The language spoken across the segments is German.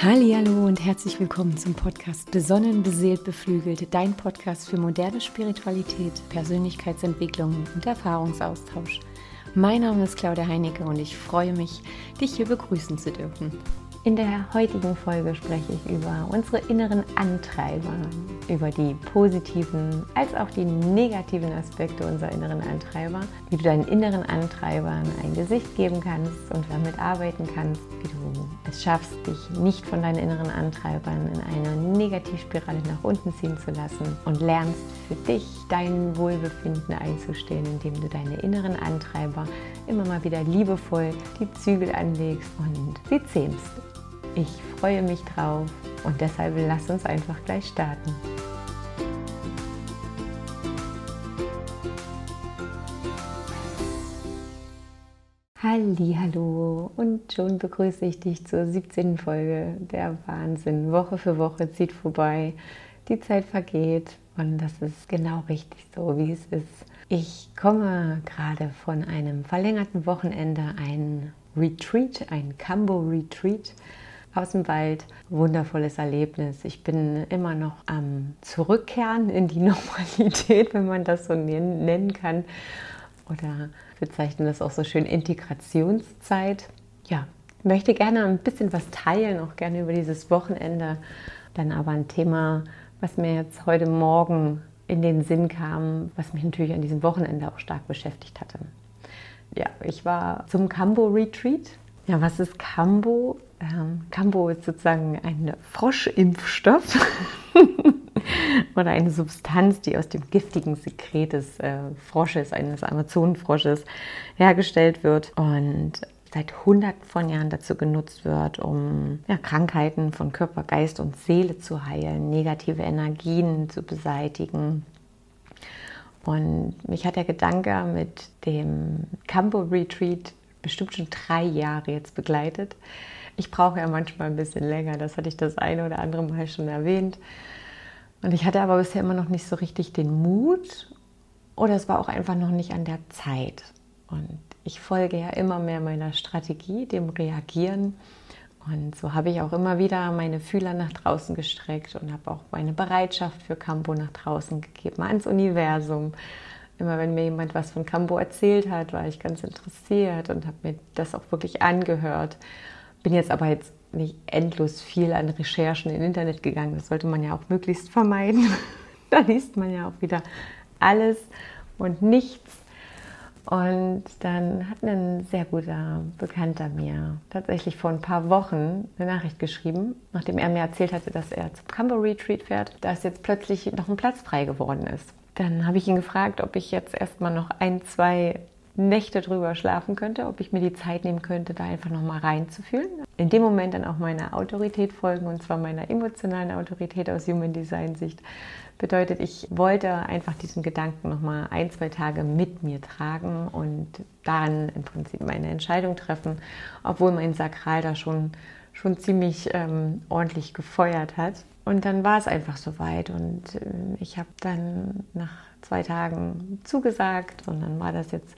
Hallo und herzlich willkommen zum Podcast Besonnen, beseelt, beflügelt, dein Podcast für moderne Spiritualität, Persönlichkeitsentwicklung und Erfahrungsaustausch. Mein Name ist Claudia Heinecke und ich freue mich, dich hier begrüßen zu dürfen. In der heutigen Folge spreche ich über unsere inneren Antreiber, über die positiven als auch die negativen Aspekte unserer inneren Antreiber, wie du deinen inneren Antreibern ein Gesicht geben kannst und damit arbeiten kannst, wie du es schaffst, dich nicht von deinen inneren Antreibern in eine Negativspirale nach unten ziehen zu lassen und lernst für dich dein Wohlbefinden einzustehen, indem du deine inneren Antreiber immer mal wieder liebevoll die Zügel anlegst und sie zähmst. Ich freue mich drauf und deshalb lass uns einfach gleich starten. Hallo und schon begrüße ich dich zur 17. Folge. Der Wahnsinn. Woche für Woche zieht vorbei. Die Zeit vergeht und das ist genau richtig so, wie es ist. Ich komme gerade von einem verlängerten Wochenende, ein Retreat, ein Cambo Retreat aus dem Wald. Wundervolles Erlebnis. Ich bin immer noch am Zurückkehren in die Normalität, wenn man das so nennen kann. Oder bezeichnen das auch so schön Integrationszeit. Ja, möchte gerne ein bisschen was teilen, auch gerne über dieses Wochenende. Dann aber ein Thema, was mir jetzt heute Morgen in den Sinn kam, was mich natürlich an diesem Wochenende auch stark beschäftigt hatte. Ja, ich war zum Cambo Retreat. Ja, was ist Cambo? Ähm, Cambo ist sozusagen ein Froschimpfstoff oder eine Substanz, die aus dem giftigen Sekret des äh, Frosches, eines Amazonenfrosches, hergestellt wird und seit hunderten von Jahren dazu genutzt wird, um ja, Krankheiten von Körper, Geist und Seele zu heilen, negative Energien zu beseitigen. Und mich hat der Gedanke mit dem Campo Retreat bestimmt schon drei Jahre jetzt begleitet. Ich brauche ja manchmal ein bisschen länger, das hatte ich das eine oder andere Mal schon erwähnt. Und ich hatte aber bisher immer noch nicht so richtig den Mut oder es war auch einfach noch nicht an der Zeit. Und ich folge ja immer mehr meiner Strategie, dem Reagieren. Und so habe ich auch immer wieder meine Fühler nach draußen gestreckt und habe auch meine Bereitschaft für Campo nach draußen gegeben, ans Universum. Immer wenn mir jemand was von Campo erzählt hat, war ich ganz interessiert und habe mir das auch wirklich angehört bin jetzt aber jetzt nicht endlos viel an Recherchen im Internet gegangen. Das sollte man ja auch möglichst vermeiden. da liest man ja auch wieder alles und nichts. Und dann hat ein sehr guter Bekannter mir tatsächlich vor ein paar Wochen eine Nachricht geschrieben, nachdem er mir erzählt hatte, dass er zum Cambo Retreat fährt, dass jetzt plötzlich noch ein Platz frei geworden ist. Dann habe ich ihn gefragt, ob ich jetzt erstmal noch ein, zwei Nächte drüber schlafen könnte, ob ich mir die Zeit nehmen könnte, da einfach nochmal reinzufühlen. In dem Moment dann auch meiner Autorität folgen und zwar meiner emotionalen Autorität aus Human Design Sicht. Bedeutet, ich wollte einfach diesen Gedanken nochmal ein, zwei Tage mit mir tragen und dann im Prinzip meine Entscheidung treffen, obwohl mein Sakral da schon, schon ziemlich ähm, ordentlich gefeuert hat. Und dann war es einfach soweit und äh, ich habe dann nach zwei Tagen zugesagt und dann war das jetzt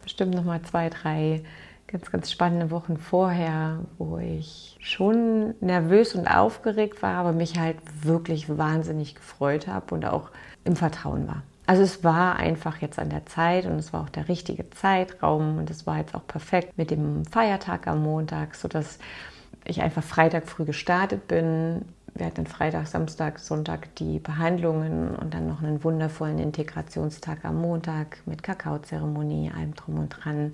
bestimmt noch mal zwei, drei ganz, ganz spannende Wochen vorher, wo ich schon nervös und aufgeregt war, aber mich halt wirklich wahnsinnig gefreut habe und auch im Vertrauen war. Also es war einfach jetzt an der Zeit und es war auch der richtige Zeitraum und es war jetzt auch perfekt mit dem Feiertag am Montag, sodass ich einfach Freitag früh gestartet bin, wir hatten Freitag, Samstag, Sonntag die Behandlungen und dann noch einen wundervollen Integrationstag am Montag mit Kakaozeremonie, allem drum und dran.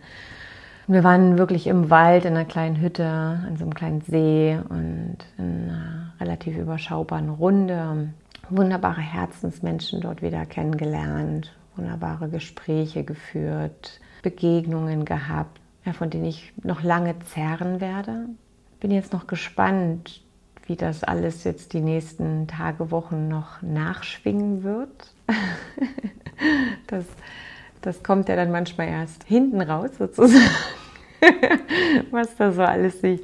Wir waren wirklich im Wald in einer kleinen Hütte, an so einem kleinen See und in einer relativ überschaubaren Runde. Wunderbare Herzensmenschen dort wieder kennengelernt, wunderbare Gespräche geführt, Begegnungen gehabt, von denen ich noch lange zerren werde. Bin jetzt noch gespannt, wie das alles jetzt die nächsten Tage, Wochen noch nachschwingen wird. das, das kommt ja dann manchmal erst hinten raus sozusagen, was da so alles sich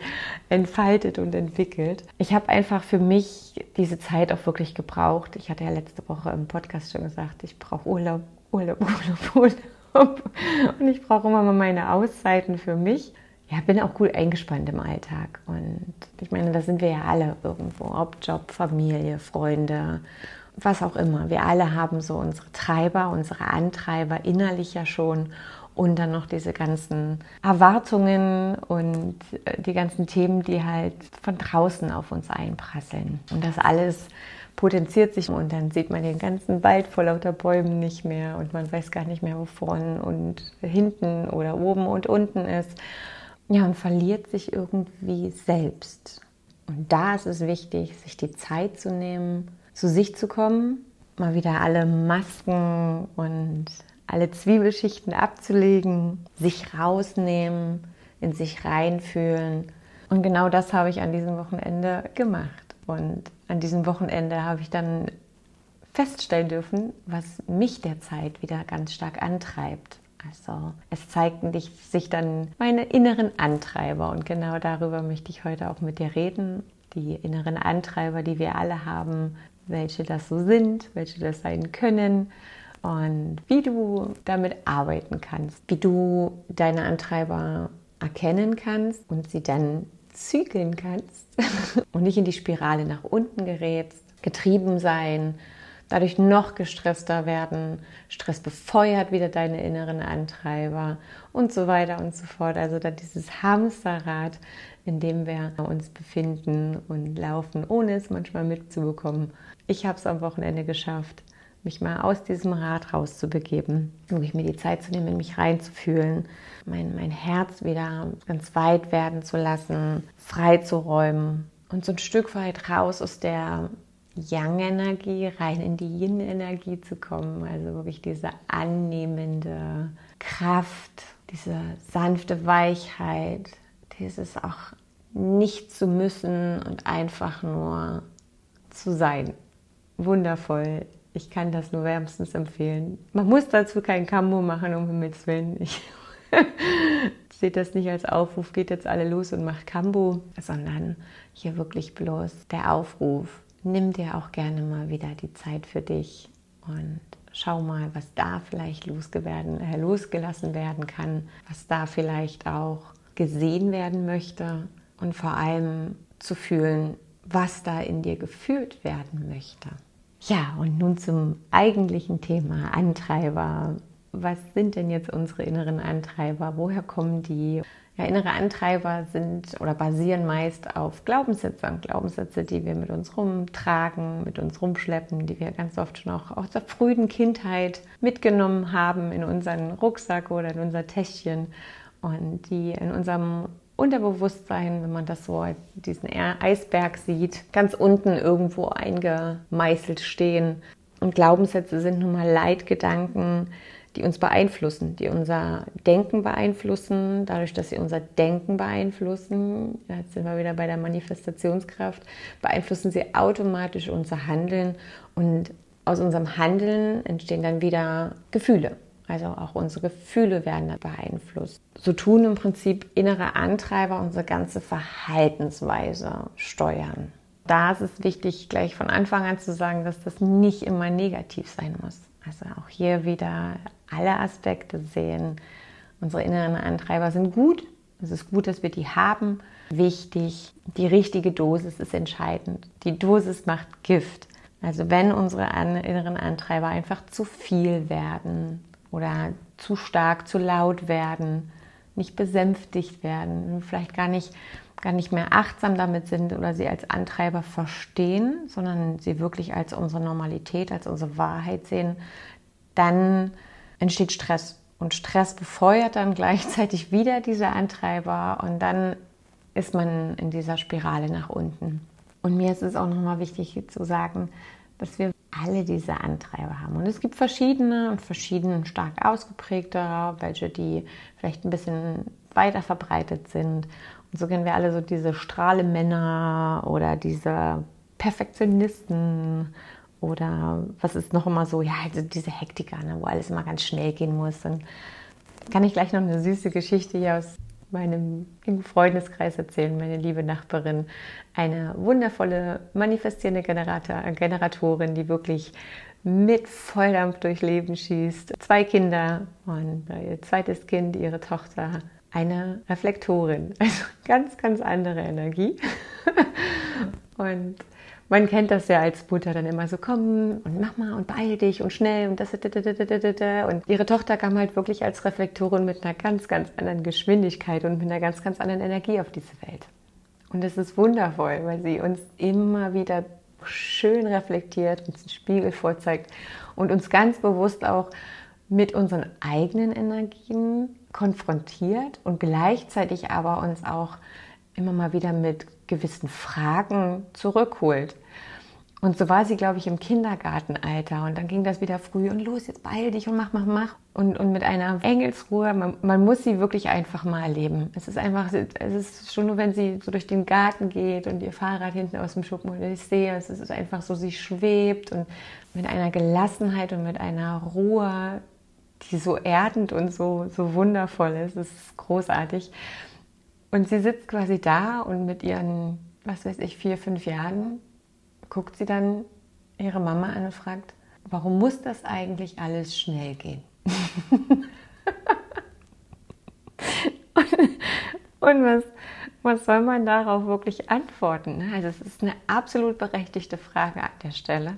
entfaltet und entwickelt. Ich habe einfach für mich diese Zeit auch wirklich gebraucht. Ich hatte ja letzte Woche im Podcast schon gesagt, ich brauche Urlaub, Urlaub, Urlaub, Urlaub. Und ich brauche immer mal meine Auszeiten für mich ja, bin auch gut eingespannt im Alltag. Und ich meine, da sind wir ja alle irgendwo, ob Job, Familie, Freunde, was auch immer. Wir alle haben so unsere Treiber, unsere Antreiber innerlich ja schon und dann noch diese ganzen Erwartungen und äh, die ganzen Themen, die halt von draußen auf uns einprasseln. Und das alles potenziert sich und dann sieht man den ganzen Wald vor lauter Bäumen nicht mehr und man weiß gar nicht mehr, wo vorne und hinten oder oben und unten ist. Ja, und verliert sich irgendwie selbst. Und da ist es wichtig, sich die Zeit zu nehmen, zu sich zu kommen, mal wieder alle Masken und alle Zwiebelschichten abzulegen, sich rausnehmen, in sich reinfühlen. Und genau das habe ich an diesem Wochenende gemacht. Und an diesem Wochenende habe ich dann feststellen dürfen, was mich derzeit wieder ganz stark antreibt. Also es zeigten sich dann meine inneren Antreiber und genau darüber möchte ich heute auch mit dir reden. Die inneren Antreiber, die wir alle haben, welche das so sind, welche das sein können und wie du damit arbeiten kannst, wie du deine Antreiber erkennen kannst und sie dann zügeln kannst und nicht in die Spirale nach unten gerätst, getrieben sein, dadurch noch gestresster werden, Stress befeuert wieder deine inneren Antreiber und so weiter und so fort. Also da dieses Hamsterrad, in dem wir uns befinden und laufen, ohne es manchmal mitzubekommen. Ich habe es am Wochenende geschafft, mich mal aus diesem Rad rauszubegeben, wirklich mir die Zeit zu nehmen, mich reinzufühlen, mein, mein Herz wieder ganz weit werden zu lassen, frei zu räumen und so ein Stück weit raus aus der Yang-Energie, rein in die Yin-Energie zu kommen. Also wirklich diese annehmende Kraft, diese sanfte Weichheit, dieses auch nicht zu müssen und einfach nur zu sein. Wundervoll ich kann das nur wärmstens empfehlen. Man muss dazu kein Kambo machen, um Himmels Willen. Ich seht das nicht als Aufruf, geht jetzt alle los und macht Kambo, sondern hier wirklich bloß der Aufruf. Nimm dir auch gerne mal wieder die Zeit für dich und schau mal, was da vielleicht äh, losgelassen werden kann, was da vielleicht auch gesehen werden möchte und vor allem zu fühlen, was da in dir gefühlt werden möchte. Ja, und nun zum eigentlichen Thema Antreiber. Was sind denn jetzt unsere inneren Antreiber? Woher kommen die? Ja, innere Antreiber sind oder basieren meist auf Glaubenssätzen, Glaubenssätze, die wir mit uns rumtragen, mit uns rumschleppen, die wir ganz oft schon auch aus der frühen Kindheit mitgenommen haben in unseren Rucksack oder in unser Täschchen und die in unserem Unterbewusstsein, wenn man das so diesen Eisberg sieht, ganz unten irgendwo eingemeißelt stehen. Und Glaubenssätze sind nun mal Leitgedanken, die uns beeinflussen, die unser Denken beeinflussen, dadurch, dass sie unser Denken beeinflussen, jetzt sind wir wieder bei der Manifestationskraft, beeinflussen sie automatisch unser Handeln und aus unserem Handeln entstehen dann wieder Gefühle. Also auch unsere Gefühle werden beeinflusst. So tun im Prinzip innere Antreiber unsere ganze Verhaltensweise steuern. Da ist es wichtig, gleich von Anfang an zu sagen, dass das nicht immer negativ sein muss. Also auch hier wieder alle Aspekte sehen. Unsere inneren Antreiber sind gut. Es ist gut, dass wir die haben. Wichtig, die richtige Dosis ist entscheidend. Die Dosis macht Gift. Also wenn unsere inneren Antreiber einfach zu viel werden, oder zu stark, zu laut werden, nicht besänftigt werden, vielleicht gar nicht, gar nicht mehr achtsam damit sind oder sie als Antreiber verstehen, sondern sie wirklich als unsere Normalität, als unsere Wahrheit sehen, dann entsteht Stress. Und Stress befeuert dann gleichzeitig wieder diese Antreiber und dann ist man in dieser Spirale nach unten. Und mir ist es auch nochmal wichtig zu sagen, dass wir alle diese Antreiber haben. Und es gibt verschiedene und verschieden stark ausgeprägte, welche die vielleicht ein bisschen weiter verbreitet sind. Und so kennen wir alle so diese Strahlemänner oder diese Perfektionisten oder was ist noch immer so, ja, also diese Hektiker, ne, wo alles immer ganz schnell gehen muss. Und kann ich gleich noch eine süße Geschichte hier aus meinem Freundeskreis erzählen, meine liebe Nachbarin, eine wundervolle manifestierende Generator, Generatorin, die wirklich mit Volldampf durch Leben schießt. Zwei Kinder und ihr zweites Kind, ihre Tochter, eine Reflektorin. Also ganz, ganz andere Energie. und man kennt das ja als Mutter dann immer so, komm und mach mal und beeil dich und schnell und das. Und ihre Tochter kam halt wirklich als Reflektorin mit einer ganz, ganz anderen Geschwindigkeit und mit einer ganz, ganz anderen Energie auf diese Welt. Und das ist wundervoll, weil sie uns immer wieder schön reflektiert, uns einen Spiegel vorzeigt und uns ganz bewusst auch mit unseren eigenen Energien konfrontiert und gleichzeitig aber uns auch immer mal wieder mit gewissen Fragen zurückholt. Und so war sie, glaube ich, im Kindergartenalter. Und dann ging das wieder früh und los, jetzt beeil dich und mach, mach, mach. Und, und mit einer Engelsruhe, man, man muss sie wirklich einfach mal erleben. Es ist einfach, es ist schon nur, wenn sie so durch den Garten geht und ihr Fahrrad hinten aus dem Schuppen und ich sehe, es ist einfach so, sie schwebt und mit einer Gelassenheit und mit einer Ruhe, die so erdend und so, so wundervoll ist. Es ist großartig. Und sie sitzt quasi da und mit ihren, was weiß ich, vier, fünf Jahren guckt sie dann ihre Mama an und fragt, warum muss das eigentlich alles schnell gehen? und, was, was soll man darauf wirklich antworten? Also es ist eine absolut berechtigte Frage an der Stelle.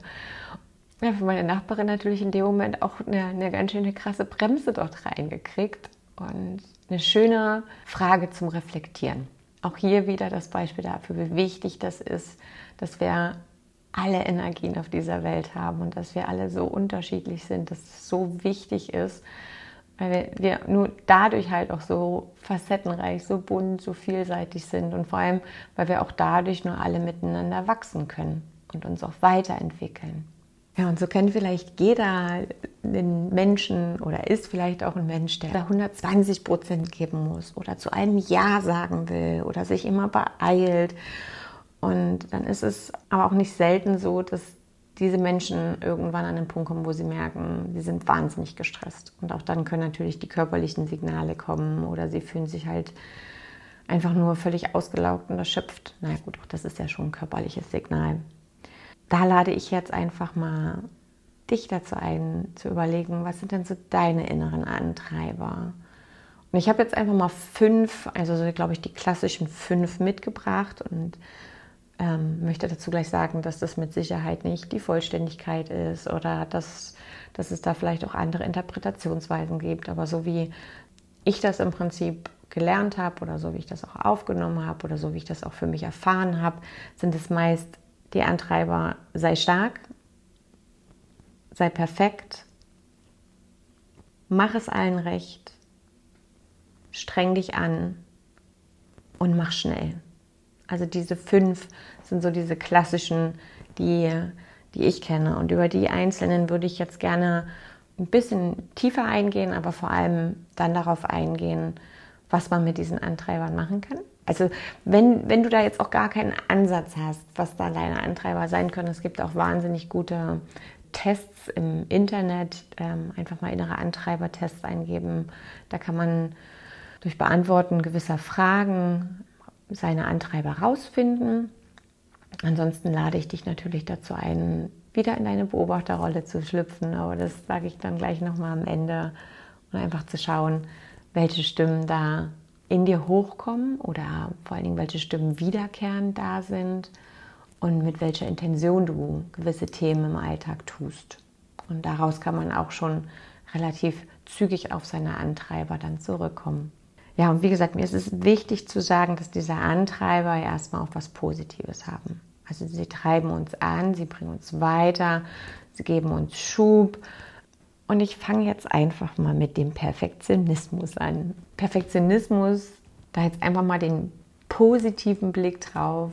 Ja, für meine Nachbarin natürlich in dem Moment auch eine, eine ganz schöne krasse Bremse dort reingekriegt und eine schöne Frage zum Reflektieren. Auch hier wieder das Beispiel dafür, wie wichtig das ist, dass wir alle Energien auf dieser Welt haben und dass wir alle so unterschiedlich sind, dass es so wichtig ist, weil wir, nur dadurch halt auch so facettenreich, so bunt, so vielseitig sind und vor allem, weil wir auch dadurch nur alle miteinander wachsen können und uns auch weiterentwickeln. Ja, und so kennt vielleicht jeder den Menschen oder ist vielleicht auch ein Mensch, der 120 Prozent geben muss oder zu einem Ja sagen will oder sich immer beeilt. Und dann ist es aber auch nicht selten so, dass diese Menschen irgendwann an den Punkt kommen, wo sie merken, sie sind wahnsinnig gestresst. Und auch dann können natürlich die körperlichen Signale kommen oder sie fühlen sich halt einfach nur völlig ausgelaugt und erschöpft. Na gut, auch das ist ja schon ein körperliches Signal da lade ich jetzt einfach mal dich dazu ein, zu überlegen, was sind denn so deine inneren Antreiber? Und ich habe jetzt einfach mal fünf, also so, glaube ich, die klassischen fünf mitgebracht und ähm, möchte dazu gleich sagen, dass das mit Sicherheit nicht die Vollständigkeit ist oder dass, dass es da vielleicht auch andere Interpretationsweisen gibt. Aber so wie ich das im Prinzip gelernt habe oder so wie ich das auch aufgenommen habe oder so wie ich das auch für mich erfahren habe, sind es meist die Antreiber, sei stark, sei perfekt, mach es allen recht, streng dich an und mach schnell. Also diese fünf sind so diese klassischen, die, die ich kenne. Und über die einzelnen würde ich jetzt gerne ein bisschen tiefer eingehen, aber vor allem dann darauf eingehen, was man mit diesen Antreibern machen kann. Also wenn, wenn du da jetzt auch gar keinen Ansatz hast, was da deine Antreiber sein können, es gibt auch wahnsinnig gute Tests im Internet, ähm, einfach mal innere Antreiber-Tests eingeben. Da kann man durch Beantworten gewisser Fragen seine Antreiber rausfinden. Ansonsten lade ich dich natürlich dazu ein, wieder in deine Beobachterrolle zu schlüpfen, aber das sage ich dann gleich nochmal am Ende und einfach zu schauen, welche Stimmen da in dir hochkommen oder vor allen Dingen welche Stimmen wiederkehrend da sind und mit welcher Intention du gewisse Themen im Alltag tust. Und daraus kann man auch schon relativ zügig auf seine Antreiber dann zurückkommen. Ja, und wie gesagt, mir ist es wichtig zu sagen, dass diese Antreiber erstmal auch was Positives haben. Also sie treiben uns an, sie bringen uns weiter, sie geben uns Schub und ich fange jetzt einfach mal mit dem Perfektionismus an. Perfektionismus, da jetzt einfach mal den positiven Blick drauf,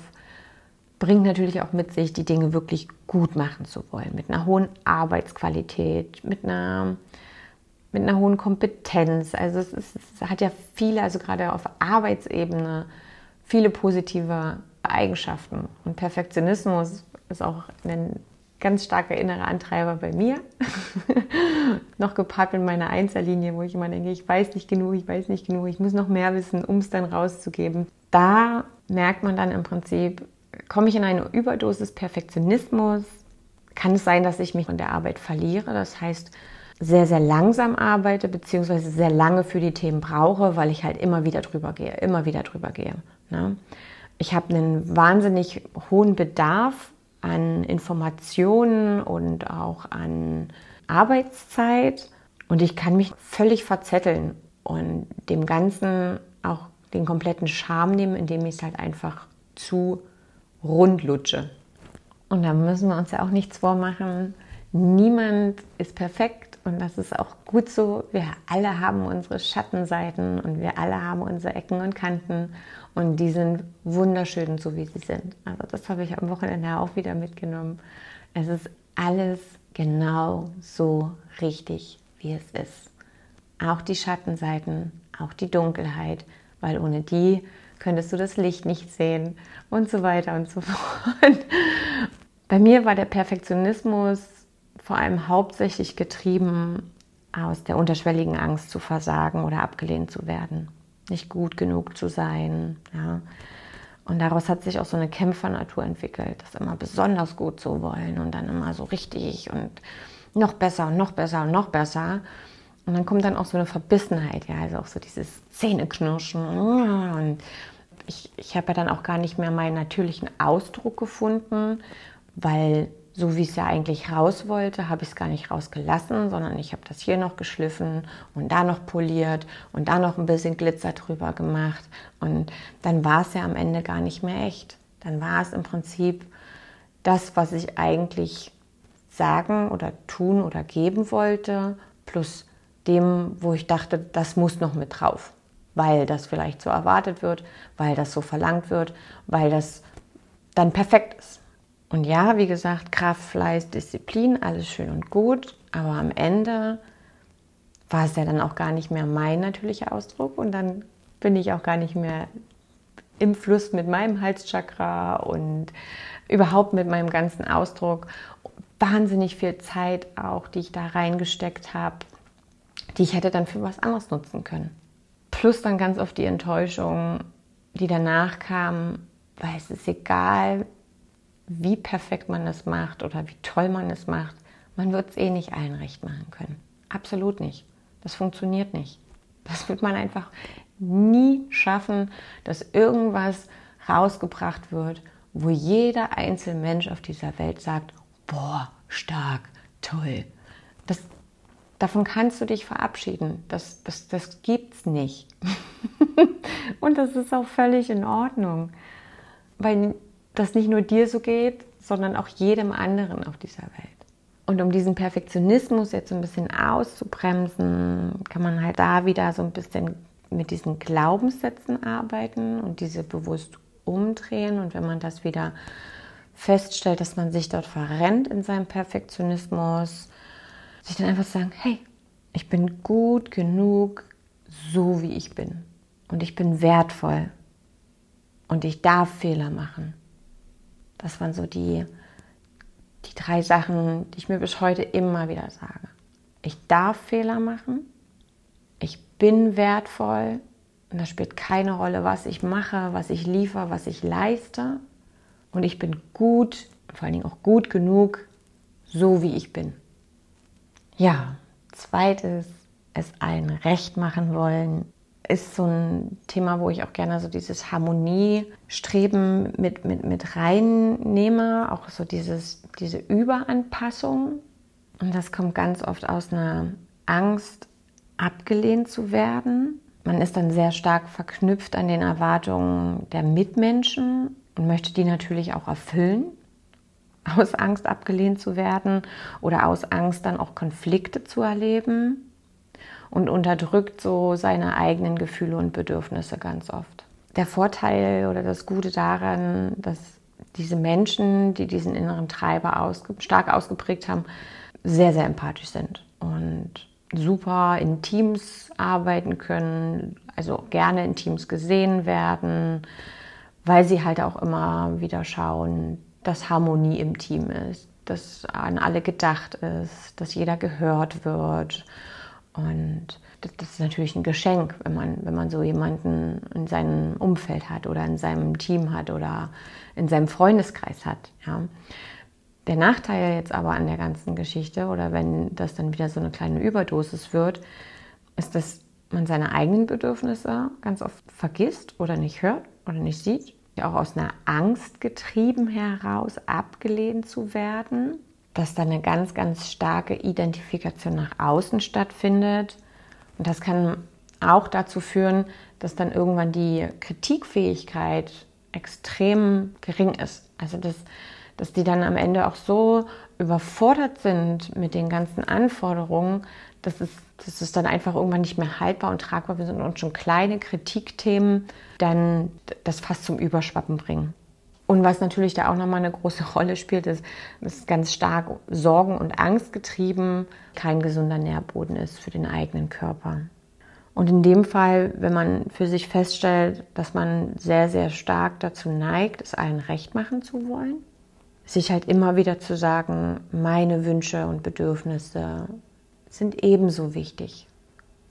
bringt natürlich auch mit sich, die Dinge wirklich gut machen zu wollen. Mit einer hohen Arbeitsqualität, mit einer, mit einer hohen Kompetenz. Also es, ist, es hat ja viele, also gerade auf Arbeitsebene, viele positive Eigenschaften. Und Perfektionismus ist auch ein ganz starker innerer Antreiber bei mir. noch gepaart mit meiner Einzellinie, wo ich immer denke, ich weiß nicht genug, ich weiß nicht genug, ich muss noch mehr wissen, um es dann rauszugeben. Da merkt man dann im Prinzip, komme ich in eine Überdosis Perfektionismus, kann es sein, dass ich mich von der Arbeit verliere. Das heißt, sehr, sehr langsam arbeite, beziehungsweise sehr lange für die Themen brauche, weil ich halt immer wieder drüber gehe, immer wieder drüber gehe. Ne? Ich habe einen wahnsinnig hohen Bedarf an Informationen und auch an Arbeitszeit und ich kann mich völlig verzetteln und dem Ganzen auch den kompletten Charme nehmen, indem ich es halt einfach zu rund lutsche. Und da müssen wir uns ja auch nichts vormachen. Niemand ist perfekt und das ist auch gut so. Wir alle haben unsere Schattenseiten und wir alle haben unsere Ecken und Kanten und die sind wunderschön, so wie sie sind. Also das habe ich am Wochenende auch wieder mitgenommen. Es ist alles genau so richtig, wie es ist. Auch die Schattenseiten, auch die Dunkelheit, weil ohne die könntest du das Licht nicht sehen und so weiter und so fort. Bei mir war der Perfektionismus vor allem hauptsächlich getrieben aus der unterschwelligen Angst zu versagen oder abgelehnt zu werden, nicht gut genug zu sein. Ja. Und daraus hat sich auch so eine Kämpfernatur entwickelt, das immer besonders gut zu wollen und dann immer so richtig und noch besser und noch besser und noch besser. Und dann kommt dann auch so eine Verbissenheit, ja, also auch so dieses Zähneknirschen. Und ich, ich habe ja dann auch gar nicht mehr meinen natürlichen Ausdruck gefunden, weil so wie es ja eigentlich raus wollte, habe ich es gar nicht rausgelassen, sondern ich habe das hier noch geschliffen und da noch poliert und da noch ein bisschen Glitzer drüber gemacht. Und dann war es ja am Ende gar nicht mehr echt. Dann war es im Prinzip das, was ich eigentlich sagen oder tun oder geben wollte, plus dem, wo ich dachte, das muss noch mit drauf, weil das vielleicht so erwartet wird, weil das so verlangt wird, weil das dann perfekt ist. Und ja, wie gesagt, Kraft, Fleiß, Disziplin, alles schön und gut, aber am Ende war es ja dann auch gar nicht mehr mein natürlicher Ausdruck und dann bin ich auch gar nicht mehr im Fluss mit meinem Halschakra und überhaupt mit meinem ganzen Ausdruck. Wahnsinnig viel Zeit auch, die ich da reingesteckt habe, die ich hätte dann für was anderes nutzen können. Plus dann ganz oft die Enttäuschung, die danach kam, weil es ist egal, wie perfekt man es macht oder wie toll man es macht. Man wird es eh nicht allen recht machen können. Absolut nicht. Das funktioniert nicht. Das wird man einfach nie schaffen, dass irgendwas rausgebracht wird, wo jeder einzelne Mensch auf dieser Welt sagt, boah, stark, toll. Das, davon kannst du dich verabschieden. Das, das, das gibt's nicht. Und das ist auch völlig in Ordnung. Weil das nicht nur dir so geht, sondern auch jedem anderen auf dieser Welt. Und um diesen Perfektionismus jetzt so ein bisschen auszubremsen, kann man halt da wieder so ein bisschen mit diesen Glaubenssätzen arbeiten und diese bewusst umdrehen. Und wenn man das wieder feststellt, dass man sich dort verrennt in seinem Perfektionismus, sich dann einfach sagen, hey, ich bin gut genug, so wie ich bin. Und ich bin wertvoll. Und ich darf Fehler machen. Das waren so die, die drei Sachen, die ich mir bis heute immer wieder sage. Ich darf Fehler machen. Ich bin wertvoll. Und das spielt keine Rolle, was ich mache, was ich liefere, was ich leiste. Und ich bin gut, vor allen Dingen auch gut genug, so wie ich bin. Ja, zweites, es allen recht machen wollen, ist so ein Thema, wo ich auch gerne so dieses Harmoniestreben mit, mit, mit reinnehme, auch so dieses, diese Überanpassung. Und das kommt ganz oft aus einer Angst, abgelehnt zu werden. Man ist dann sehr stark verknüpft an den Erwartungen der Mitmenschen und möchte die natürlich auch erfüllen. Aus Angst abgelehnt zu werden oder aus Angst dann auch Konflikte zu erleben und unterdrückt so seine eigenen Gefühle und Bedürfnisse ganz oft. Der Vorteil oder das Gute daran, dass diese Menschen, die diesen inneren Treiber ausge stark ausgeprägt haben, sehr, sehr empathisch sind und super in Teams arbeiten können, also gerne in Teams gesehen werden, weil sie halt auch immer wieder schauen, dass Harmonie im Team ist, dass an alle gedacht ist, dass jeder gehört wird und das ist natürlich ein Geschenk, wenn man, wenn man so jemanden in seinem Umfeld hat oder in seinem Team hat oder in seinem Freundeskreis hat. Ja. Der Nachteil jetzt aber an der ganzen Geschichte oder wenn das dann wieder so eine kleine Überdosis wird, ist, dass man seine eigenen Bedürfnisse ganz oft vergisst oder nicht hört oder nicht sieht. Auch aus einer Angst getrieben heraus abgelehnt zu werden, dass dann eine ganz, ganz starke Identifikation nach außen stattfindet. Und das kann auch dazu führen, dass dann irgendwann die Kritikfähigkeit extrem gering ist. Also dass, dass die dann am Ende auch so überfordert sind mit den ganzen Anforderungen, dass es, dass es dann einfach irgendwann nicht mehr haltbar und tragbar sind und schon kleine Kritikthemen dann das fast zum Überschwappen bringen. Und was natürlich da auch nochmal eine große Rolle spielt, ist, dass ganz stark Sorgen und Angst getrieben kein gesunder Nährboden ist für den eigenen Körper. Und in dem Fall, wenn man für sich feststellt, dass man sehr, sehr stark dazu neigt, es allen recht machen zu wollen, sich halt immer wieder zu sagen, meine Wünsche und Bedürfnisse sind ebenso wichtig.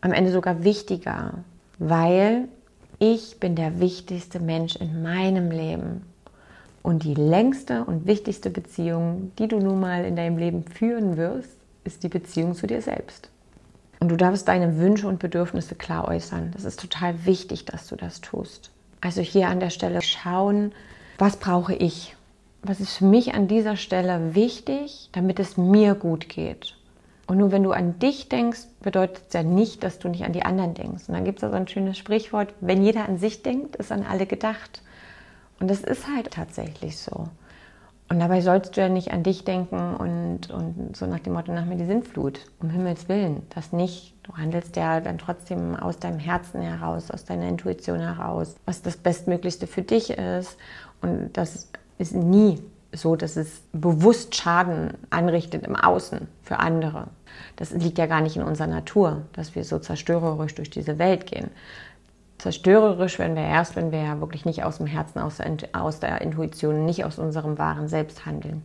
Am Ende sogar wichtiger, weil ich bin der wichtigste Mensch in meinem Leben. Und die längste und wichtigste Beziehung, die du nun mal in deinem Leben führen wirst, ist die Beziehung zu dir selbst. Und du darfst deine Wünsche und Bedürfnisse klar äußern. Das ist total wichtig, dass du das tust. Also hier an der Stelle schauen, was brauche ich? Was ist für mich an dieser Stelle wichtig, damit es mir gut geht? Und nur wenn du an dich denkst, bedeutet es ja nicht, dass du nicht an die anderen denkst. Und dann gibt es also ein schönes Sprichwort, wenn jeder an sich denkt, ist an alle gedacht. Und das ist halt tatsächlich so. Und dabei sollst du ja nicht an dich denken und, und so nach dem Motto, nach mir die Sintflut, um Himmels Willen. Das nicht. Du handelst ja dann trotzdem aus deinem Herzen heraus, aus deiner Intuition heraus, was das Bestmöglichste für dich ist. Und das ist nie so, dass es bewusst Schaden anrichtet im Außen für andere. Das liegt ja gar nicht in unserer Natur, dass wir so zerstörerisch durch diese Welt gehen zerstörerisch werden wir erst, wenn wir ja wirklich nicht aus dem Herzen, aus der, aus der Intuition, nicht aus unserem wahren Selbst handeln.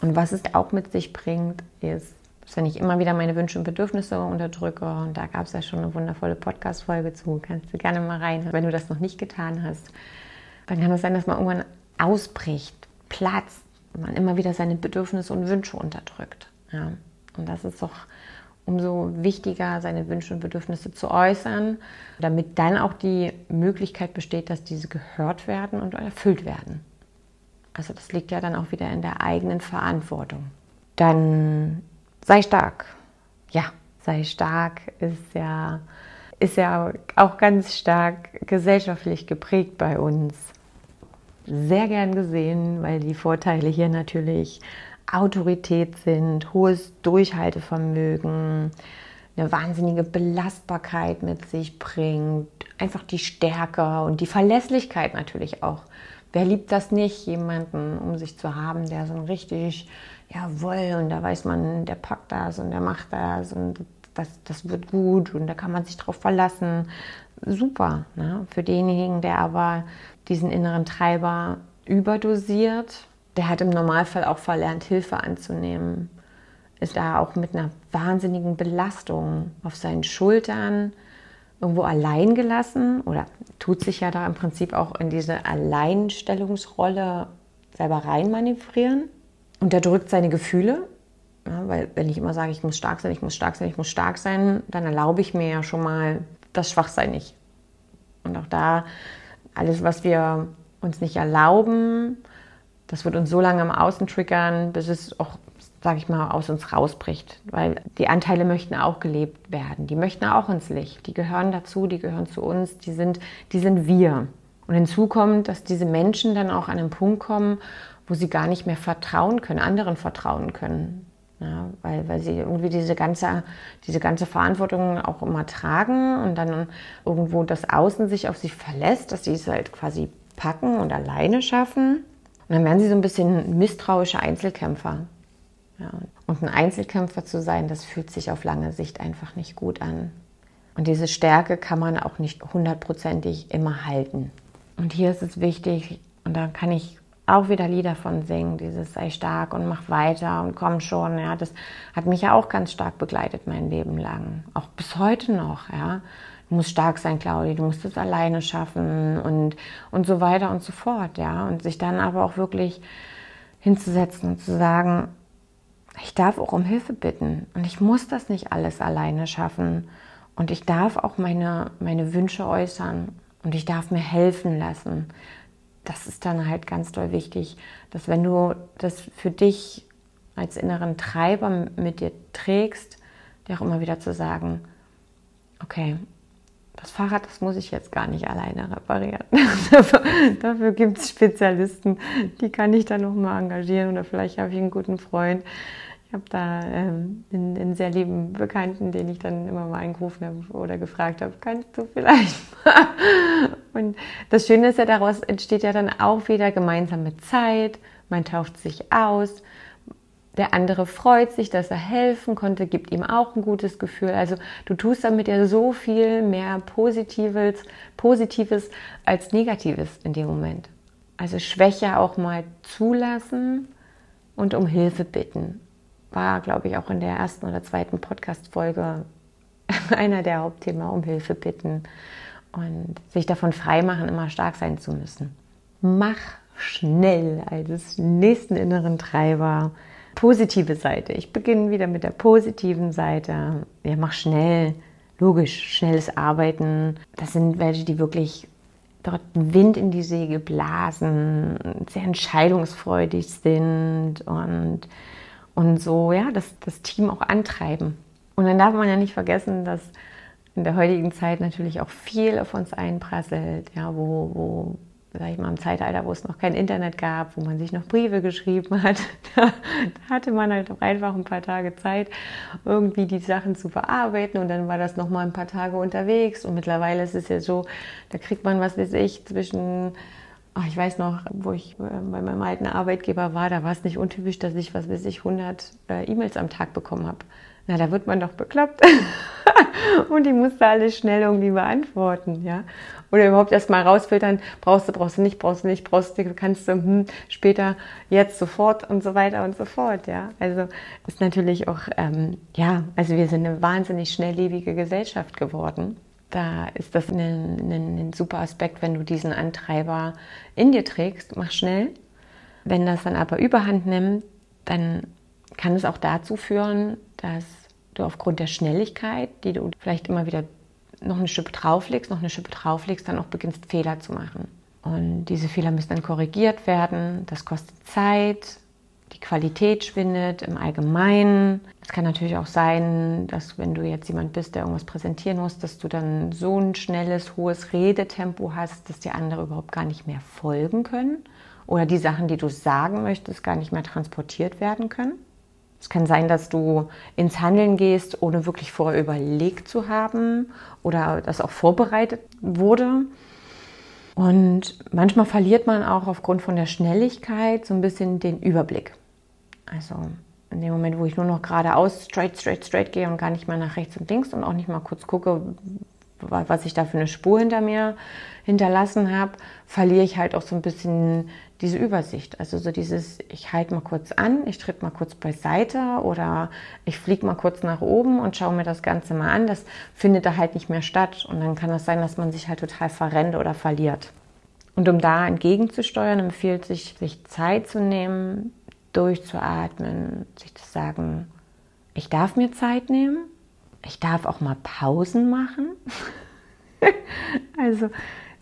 Und was es auch mit sich bringt, ist, dass wenn ich immer wieder meine Wünsche und Bedürfnisse unterdrücke, und da gab es ja schon eine wundervolle Podcast-Folge zu, kannst du gerne mal rein, wenn du das noch nicht getan hast, dann kann es sein, dass man irgendwann ausbricht, platzt, man immer wieder seine Bedürfnisse und Wünsche unterdrückt. Ja. Und das ist doch umso wichtiger, seine Wünsche und Bedürfnisse zu äußern, damit dann auch die Möglichkeit besteht, dass diese gehört werden und erfüllt werden. Also das liegt ja dann auch wieder in der eigenen Verantwortung. Dann sei stark. Ja, sei stark ist ja, ist ja auch ganz stark gesellschaftlich geprägt bei uns. Sehr gern gesehen, weil die Vorteile hier natürlich Autorität sind, hohes Durchhaltevermögen, eine wahnsinnige Belastbarkeit mit sich bringt, einfach die Stärke und die Verlässlichkeit natürlich auch. Wer liebt das nicht, jemanden um sich zu haben, der so ein richtig, jawohl, und da weiß man, der packt das und der macht das und das, das wird gut und da kann man sich drauf verlassen. Super. Ne? Für denjenigen, der aber diesen inneren Treiber überdosiert, der hat im Normalfall auch verlernt, Hilfe anzunehmen. Ist da auch mit einer wahnsinnigen Belastung auf seinen Schultern irgendwo allein gelassen oder tut sich ja da im Prinzip auch in diese Alleinstellungsrolle selber reinmanövrieren. Unterdrückt seine Gefühle, ja, weil wenn ich immer sage, ich muss stark sein, ich muss stark sein, ich muss stark sein, dann erlaube ich mir ja schon mal das Schwachsein nicht. Und auch da alles, was wir uns nicht erlauben, das wird uns so lange im Außen triggern, bis es auch, sage ich mal, aus uns rausbricht. Weil die Anteile möchten auch gelebt werden. Die möchten auch ins Licht. Die gehören dazu, die gehören zu uns, die sind, die sind wir. Und hinzu kommt, dass diese Menschen dann auch an einen Punkt kommen, wo sie gar nicht mehr vertrauen können, anderen vertrauen können. Ja, weil, weil sie irgendwie diese ganze, diese ganze Verantwortung auch immer tragen und dann irgendwo das Außen sich auf sich verlässt, dass sie es halt quasi packen und alleine schaffen. Und dann werden sie so ein bisschen misstrauische Einzelkämpfer. Ja. Und ein Einzelkämpfer zu sein, das fühlt sich auf lange Sicht einfach nicht gut an. Und diese Stärke kann man auch nicht hundertprozentig immer halten. Und hier ist es wichtig, und da kann ich auch wieder Lieder von singen, dieses sei stark und mach weiter und komm schon, ja, das hat mich ja auch ganz stark begleitet mein Leben lang, auch bis heute noch, ja du musst stark sein, Claudia, du musst es alleine schaffen und, und so weiter und so fort, ja. Und sich dann aber auch wirklich hinzusetzen und zu sagen, ich darf auch um Hilfe bitten und ich muss das nicht alles alleine schaffen und ich darf auch meine, meine Wünsche äußern und ich darf mir helfen lassen. Das ist dann halt ganz doll wichtig, dass wenn du das für dich als inneren Treiber mit dir trägst, dir auch immer wieder zu sagen, okay, das Fahrrad, das muss ich jetzt gar nicht alleine reparieren. Dafür gibt es Spezialisten, die kann ich dann nochmal engagieren oder vielleicht habe ich einen guten Freund. Ich habe da ähm, einen, einen, sehr lieben Bekannten, den ich dann immer mal angerufen habe oder gefragt habe, kannst du vielleicht mal? Und das Schöne ist ja, daraus entsteht ja dann auch wieder gemeinsame Zeit, man tauscht sich aus, der andere freut sich, dass er helfen konnte, gibt ihm auch ein gutes Gefühl. Also du tust damit ja so viel mehr Positives, Positives als Negatives in dem Moment. Also Schwäche auch mal zulassen und um Hilfe bitten. War, glaube ich, auch in der ersten oder zweiten Podcast-Folge einer der Hauptthemen, um Hilfe bitten und sich davon freimachen, immer stark sein zu müssen. Mach schnell als nächsten inneren Treiber positive Seite. Ich beginne wieder mit der positiven Seite. Ja, mach schnell, logisch, schnelles Arbeiten. Das sind welche, die wirklich dort Wind in die Segel blasen, sehr entscheidungsfreudig sind und, und so, ja, das, das Team auch antreiben. Und dann darf man ja nicht vergessen, dass in der heutigen Zeit natürlich auch viel auf uns einprasselt, ja, wo, wo sag ich mal, im Zeitalter, wo es noch kein Internet gab, wo man sich noch Briefe geschrieben hat, da, hatte man halt auch einfach ein paar Tage Zeit, irgendwie die Sachen zu bearbeiten und dann war das noch mal ein paar Tage unterwegs und mittlerweile ist es ja so, da kriegt man, was weiß ich, zwischen Ach, ich weiß noch, wo ich äh, bei meinem alten Arbeitgeber war, da war es nicht untypisch, dass ich, was weiß ich, 100 äh, E-Mails am Tag bekommen habe. Na, da wird man doch bekloppt. und die musste alles schnell irgendwie beantworten, ja. Oder überhaupt erst mal rausfiltern, brauchst du, brauchst du nicht, brauchst du nicht, brauchst du, kannst du hm, später, jetzt, sofort und so weiter und so fort, ja. Also ist natürlich auch, ähm, ja, also wir sind eine wahnsinnig schnelllebige Gesellschaft geworden. Da ist das ein, ein, ein super Aspekt, wenn du diesen Antreiber in dir trägst, mach schnell. Wenn das dann aber überhand nimmt, dann kann es auch dazu führen, dass du aufgrund der Schnelligkeit, die du vielleicht immer wieder noch eine Schippe drauflegst, noch eine Schippe drauflegst, dann auch beginnst Fehler zu machen. Und diese Fehler müssen dann korrigiert werden. Das kostet Zeit, die Qualität schwindet im Allgemeinen. Es kann natürlich auch sein, dass wenn du jetzt jemand bist, der irgendwas präsentieren muss, dass du dann so ein schnelles, hohes Redetempo hast, dass die anderen überhaupt gar nicht mehr folgen können oder die Sachen, die du sagen möchtest, gar nicht mehr transportiert werden können. Es kann sein, dass du ins Handeln gehst, ohne wirklich vorher überlegt zu haben oder das auch vorbereitet wurde. Und manchmal verliert man auch aufgrund von der Schnelligkeit so ein bisschen den Überblick. Also in dem Moment, wo ich nur noch geradeaus straight, straight, straight gehe und gar nicht mehr nach rechts und links und auch nicht mal kurz gucke, was ich da für eine Spur hinter mir hinterlassen habe, verliere ich halt auch so ein bisschen diese Übersicht. Also so dieses, ich halte mal kurz an, ich tritt mal kurz beiseite oder ich fliege mal kurz nach oben und schaue mir das Ganze mal an. Das findet da halt nicht mehr statt. Und dann kann das sein, dass man sich halt total verrennt oder verliert. Und um da entgegenzusteuern, empfiehlt sich, sich Zeit zu nehmen, durchzuatmen, sich zu sagen, ich darf mir Zeit nehmen, ich darf auch mal Pausen machen. also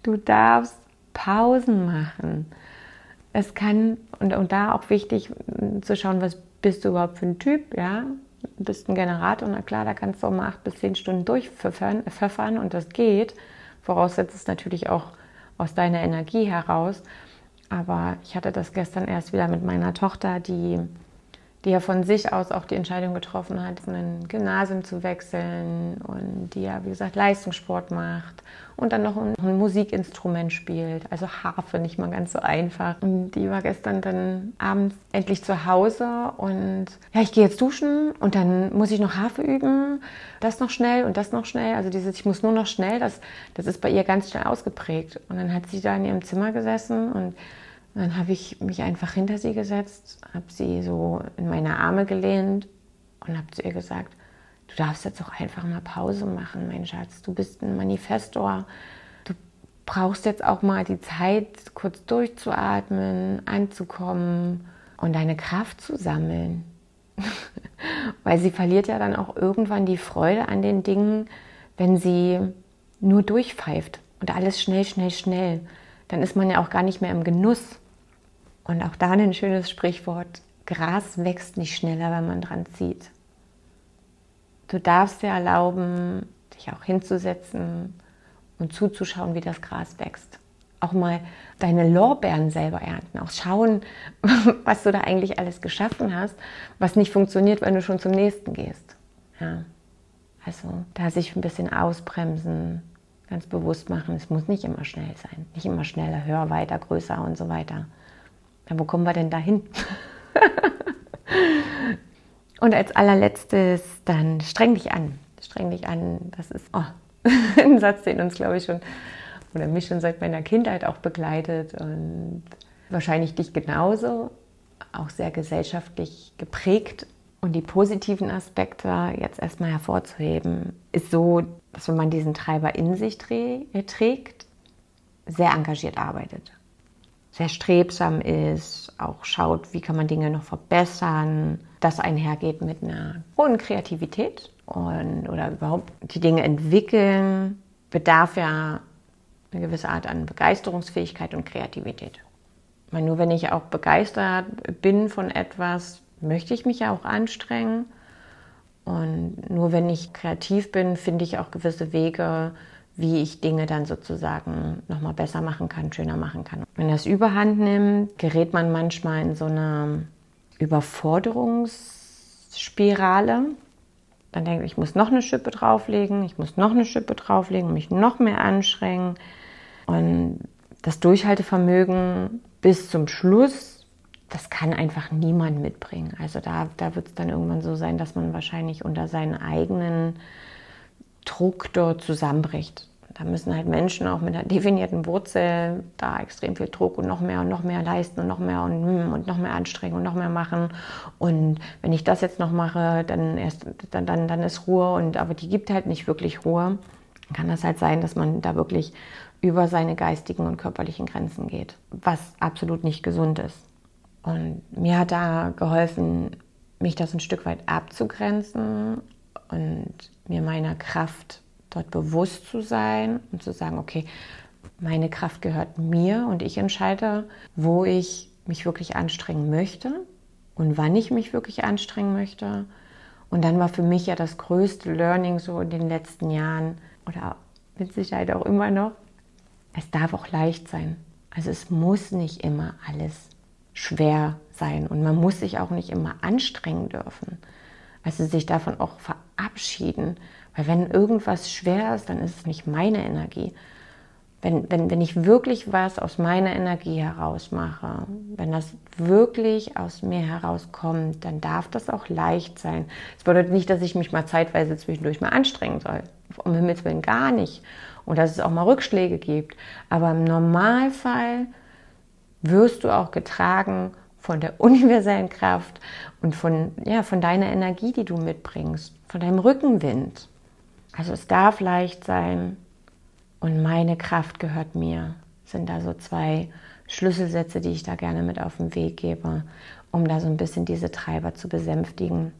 du darfst Pausen machen. Es kann, und, und da auch wichtig zu schauen, was bist du überhaupt für ein Typ, ja? Du bist ein Generator, na klar, da kannst du auch mal acht bis zehn Stunden durchpfeffern und das geht. Voraussetzt es natürlich auch aus deiner Energie heraus. Aber ich hatte das gestern erst wieder mit meiner Tochter, die die ja von sich aus auch die Entscheidung getroffen hat, in ein Gymnasium zu wechseln und die ja, wie gesagt, Leistungssport macht und dann noch ein, ein Musikinstrument spielt, also Harfe, nicht mal ganz so einfach. Und die war gestern dann abends endlich zu Hause und ja, ich gehe jetzt duschen und dann muss ich noch Harfe üben, das noch schnell und das noch schnell, also dieses, ich muss nur noch schnell, das, das ist bei ihr ganz schnell ausgeprägt. Und dann hat sie da in ihrem Zimmer gesessen und dann habe ich mich einfach hinter sie gesetzt, habe sie so in meine Arme gelehnt und habe zu ihr gesagt, du darfst jetzt auch einfach mal Pause machen, mein Schatz. Du bist ein Manifestor. Du brauchst jetzt auch mal die Zeit, kurz durchzuatmen, anzukommen. und deine Kraft zu sammeln. Weil sie verliert ja dann auch irgendwann die Freude an den Dingen, wenn sie nur durchpfeift und alles schnell, schnell, schnell. Dann ist man ja auch gar nicht mehr im Genuss. Und auch da ein schönes Sprichwort, Gras wächst nicht schneller, wenn man dran zieht. Du darfst dir erlauben, dich auch hinzusetzen und zuzuschauen, wie das Gras wächst. Auch mal deine Lorbeeren selber ernten, auch schauen, was du da eigentlich alles geschaffen hast, was nicht funktioniert, wenn du schon zum nächsten gehst. Ja. Also da sich ein bisschen ausbremsen, ganz bewusst machen, es muss nicht immer schnell sein, nicht immer schneller, höher, weiter, größer und so weiter. Ja, wo kommen wir denn dahin? und als allerletztes dann streng dich an. Streng dich an, das ist oh, ein Satz, den uns, glaube ich, schon oder mich schon seit meiner Kindheit auch begleitet und wahrscheinlich dich genauso, auch sehr gesellschaftlich geprägt. Und die positiven Aspekte jetzt erstmal hervorzuheben, ist so, dass wenn man diesen Treiber in sich trägt, sehr engagiert arbeitet, sehr strebsam ist, auch schaut, wie kann man Dinge noch verbessern, das einhergeht mit einer hohen Kreativität und, oder überhaupt die Dinge entwickeln, bedarf ja eine gewisse Art an Begeisterungsfähigkeit und Kreativität. Weil nur wenn ich auch begeistert bin von etwas, möchte ich mich ja auch anstrengen. Und nur wenn ich kreativ bin, finde ich auch gewisse Wege, wie ich Dinge dann sozusagen nochmal besser machen kann, schöner machen kann. Wenn das überhand nimmt, gerät man manchmal in so eine Überforderungsspirale. Dann denke ich, ich muss noch eine Schippe drauflegen, ich muss noch eine Schippe drauflegen, mich noch mehr anstrengen. Und das Durchhaltevermögen bis zum Schluss, das kann einfach niemand mitbringen. Also da, da wird es dann irgendwann so sein, dass man wahrscheinlich unter seinen eigenen Druck dort zusammenbricht. Da müssen halt Menschen auch mit einer definierten Wurzel da extrem viel Druck und noch mehr und noch mehr leisten und noch mehr und, hm, und noch mehr anstrengen und noch mehr machen. Und wenn ich das jetzt noch mache, dann erst dann, dann, dann ist Ruhe. Und aber die gibt halt nicht wirklich Ruhe. Dann kann das halt sein, dass man da wirklich über seine geistigen und körperlichen Grenzen geht, was absolut nicht gesund ist. Und mir hat da geholfen, mich das ein Stück weit abzugrenzen und mir meiner Kraft dort bewusst zu sein und zu sagen, okay, meine Kraft gehört mir und ich entscheide, wo ich mich wirklich anstrengen möchte und wann ich mich wirklich anstrengen möchte. Und dann war für mich ja das größte Learning so in den letzten Jahren oder mit Sicherheit auch immer noch, es darf auch leicht sein. Also es muss nicht immer alles schwer sein und man muss sich auch nicht immer anstrengen dürfen. Also sich davon auch verabschieden, weil wenn irgendwas schwer ist, dann ist es nicht meine Energie. Wenn, wenn, wenn ich wirklich was aus meiner Energie heraus mache, wenn das wirklich aus mir herauskommt, dann darf das auch leicht sein. Das bedeutet nicht, dass ich mich mal zeitweise zwischendurch mal anstrengen soll. Um Himmels Willen gar nicht und dass es auch mal Rückschläge gibt. Aber im Normalfall wirst du auch getragen von der universellen Kraft und von, ja, von deiner Energie, die du mitbringst, von deinem Rückenwind. Also es darf leicht sein und meine Kraft gehört mir. sind da so zwei Schlüsselsätze, die ich da gerne mit auf den Weg gebe, um da so ein bisschen diese Treiber zu besänftigen.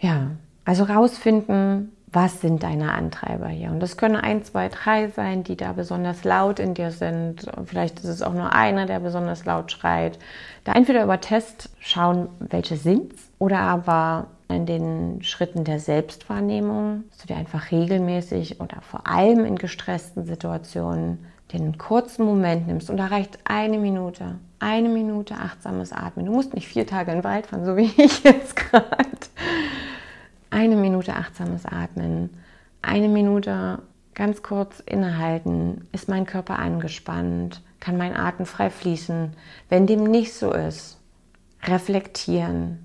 Ja, also rausfinden, was sind deine Antreiber hier? Und das können ein, zwei, drei sein, die da besonders laut in dir sind. Vielleicht ist es auch nur einer, der besonders laut schreit. Da entweder über Test schauen, welche sind oder aber in den Schritten der Selbstwahrnehmung, dass du dir einfach regelmäßig oder vor allem in gestressten Situationen den kurzen Moment nimmst und da reicht eine Minute, eine Minute achtsames Atmen. Du musst nicht vier Tage in den Wald fahren, so wie ich jetzt gerade eine Minute achtsames Atmen, eine Minute ganz kurz innehalten, ist mein Körper angespannt, kann mein Atem frei fließen. Wenn dem nicht so ist, reflektieren.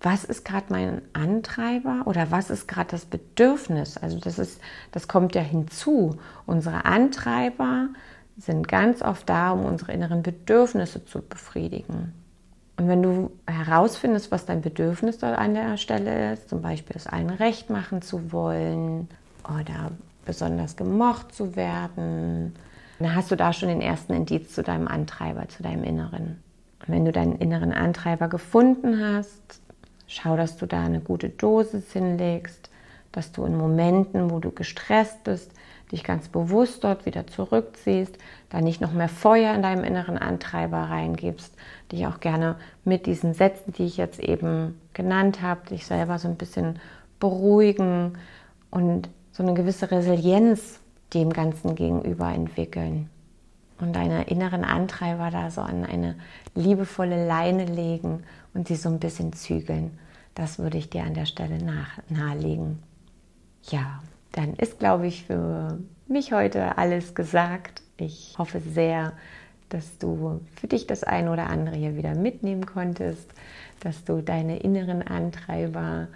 Was ist gerade mein Antreiber oder was ist gerade das Bedürfnis? Also das ist, das kommt ja hinzu. Unsere Antreiber sind ganz oft da, um unsere inneren Bedürfnisse zu befriedigen. Und wenn du herausfindest, was dein Bedürfnis an der Stelle ist, zum Beispiel es allen recht machen zu wollen oder besonders gemocht zu werden, dann hast du da schon den ersten Indiz zu deinem Antreiber, zu deinem Inneren. Und wenn du deinen inneren Antreiber gefunden hast, schau, dass du da eine gute Dosis hinlegst, dass du in Momenten, wo du gestresst bist, dich ganz bewusst dort wieder zurückziehst, da nicht noch mehr Feuer in deinem inneren Antreiber reingibst, dich auch gerne mit diesen Sätzen, die ich jetzt eben genannt habe, dich selber so ein bisschen beruhigen und so eine gewisse Resilienz dem Ganzen gegenüber entwickeln und deine inneren Antreiber da so an eine liebevolle Leine legen und sie so ein bisschen zügeln. Das würde ich dir an der Stelle nach, nahelegen. Ja, dann ist, glaube ich, für mich heute alles gesagt. Ich hoffe sehr, dass du für dich das eine oder andere hier wieder mitnehmen konntest, dass du deine inneren Antreiber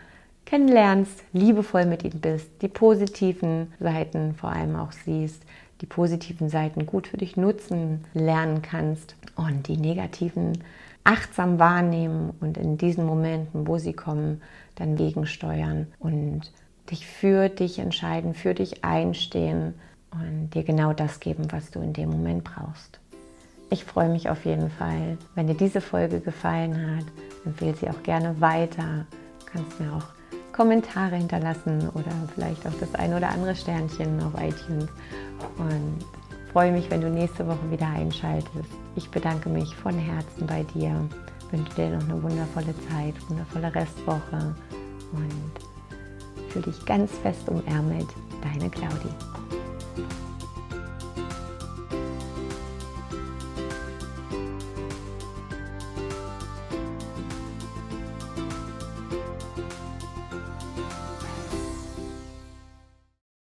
kennenlernst, liebevoll mit ihnen bist, die positiven Seiten vor allem auch siehst, die positiven Seiten gut für dich nutzen lernen kannst und die negativen achtsam wahrnehmen und in diesen Momenten, wo sie kommen, dann gegensteuern und dich für dich entscheiden, für dich einstehen und dir genau das geben, was du in dem Moment brauchst. Ich freue mich auf jeden Fall, wenn dir diese Folge gefallen hat. Empfehle sie auch gerne weiter. Du kannst mir auch Kommentare hinterlassen oder vielleicht auch das ein oder andere Sternchen auf iTunes. Und freue mich, wenn du nächste Woche wieder einschaltest. Ich bedanke mich von Herzen bei dir. Wünsche dir noch eine wundervolle Zeit, wundervolle Restwoche und fühle dich ganz fest umärmelt. Deine Claudie.